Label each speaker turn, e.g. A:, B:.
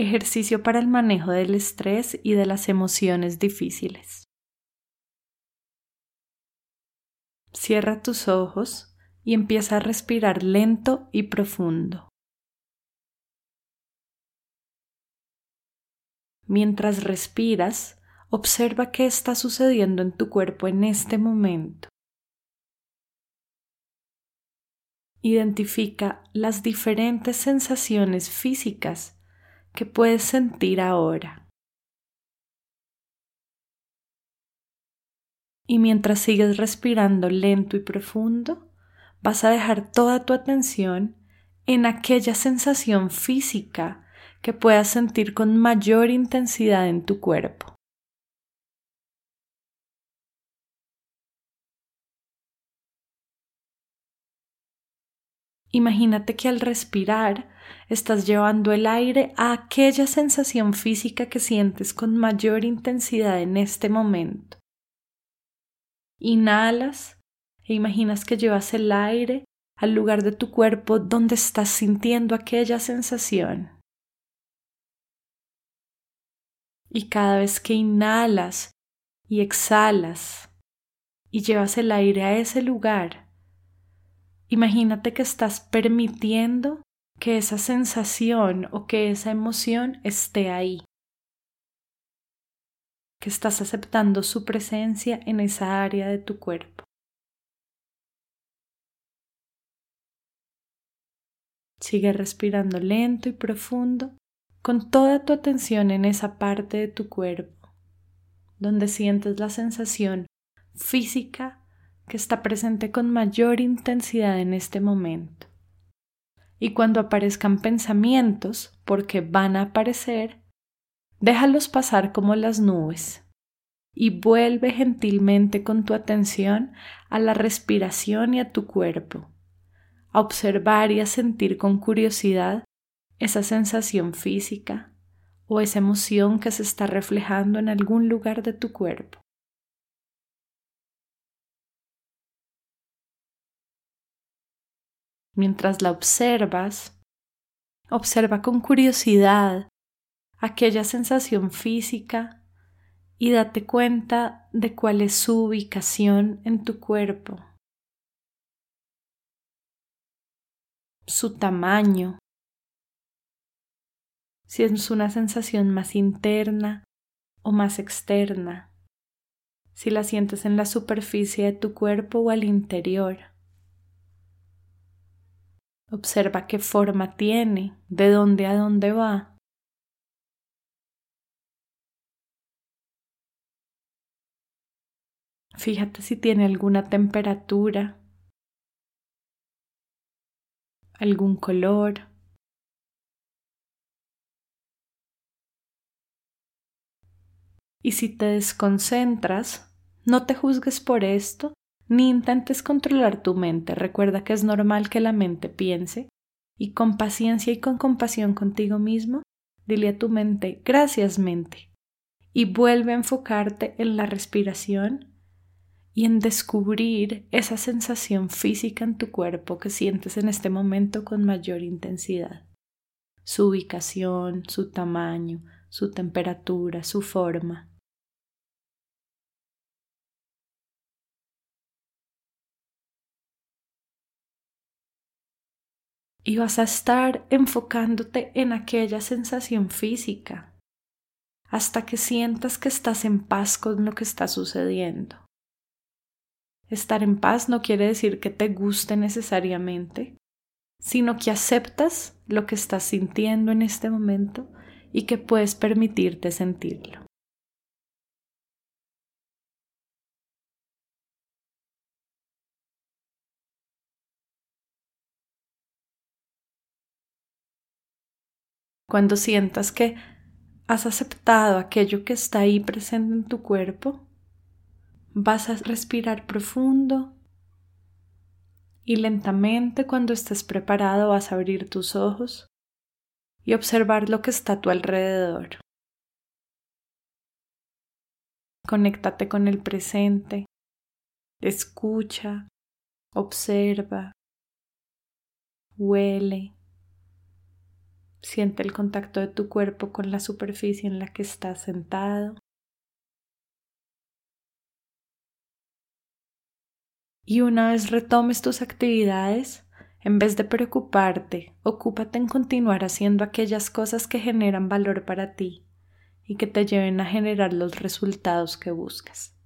A: Ejercicio para el manejo del estrés y de las emociones difíciles. Cierra tus ojos y empieza a respirar lento y profundo. Mientras respiras, observa qué está sucediendo en tu cuerpo en este momento. Identifica las diferentes sensaciones físicas que puedes sentir ahora. Y mientras sigues respirando lento y profundo, vas a dejar toda tu atención en aquella sensación física que puedas sentir con mayor intensidad en tu cuerpo. Imagínate que al respirar estás llevando el aire a aquella sensación física que sientes con mayor intensidad en este momento. Inhalas e imaginas que llevas el aire al lugar de tu cuerpo donde estás sintiendo aquella sensación. Y cada vez que inhalas y exhalas y llevas el aire a ese lugar, imagínate que estás permitiendo que esa sensación o que esa emoción esté ahí, que estás aceptando su presencia en esa área de tu cuerpo. Sigue respirando lento y profundo con toda tu atención en esa parte de tu cuerpo, donde sientes la sensación física que está presente con mayor intensidad en este momento. Y cuando aparezcan pensamientos, porque van a aparecer, déjalos pasar como las nubes y vuelve gentilmente con tu atención a la respiración y a tu cuerpo, a observar y a sentir con curiosidad esa sensación física o esa emoción que se está reflejando en algún lugar de tu cuerpo. Mientras la observas, observa con curiosidad aquella sensación física y date cuenta de cuál es su ubicación en tu cuerpo, su tamaño, si es una sensación más interna o más externa, si la sientes en la superficie de tu cuerpo o al interior. Observa qué forma tiene, de dónde a dónde va. Fíjate si tiene alguna temperatura, algún color. Y si te desconcentras, no te juzgues por esto, ni intentes controlar tu mente. Recuerda que es normal que la mente piense y con paciencia y con compasión contigo mismo, dile a tu mente, gracias mente, y vuelve a enfocarte en la respiración y en descubrir esa sensación física en tu cuerpo que sientes en este momento con mayor intensidad. Su ubicación, su tamaño, su temperatura, su forma. Y vas a estar enfocándote en aquella sensación física hasta que sientas que estás en paz con lo que está sucediendo. Estar en paz no quiere decir que te guste necesariamente, sino que aceptas lo que estás sintiendo en este momento y que puedes permitirte sentirlo. Cuando sientas que has aceptado aquello que está ahí presente en tu cuerpo, vas a respirar profundo y lentamente cuando estés preparado vas a abrir tus ojos y observar lo que está a tu alrededor. Conéctate con el presente, escucha, observa, huele Siente el contacto de tu cuerpo con la superficie en la que estás sentado. Y una vez retomes tus actividades, en vez de preocuparte, ocúpate en continuar haciendo aquellas cosas que generan valor para ti y que te lleven a generar los resultados que buscas.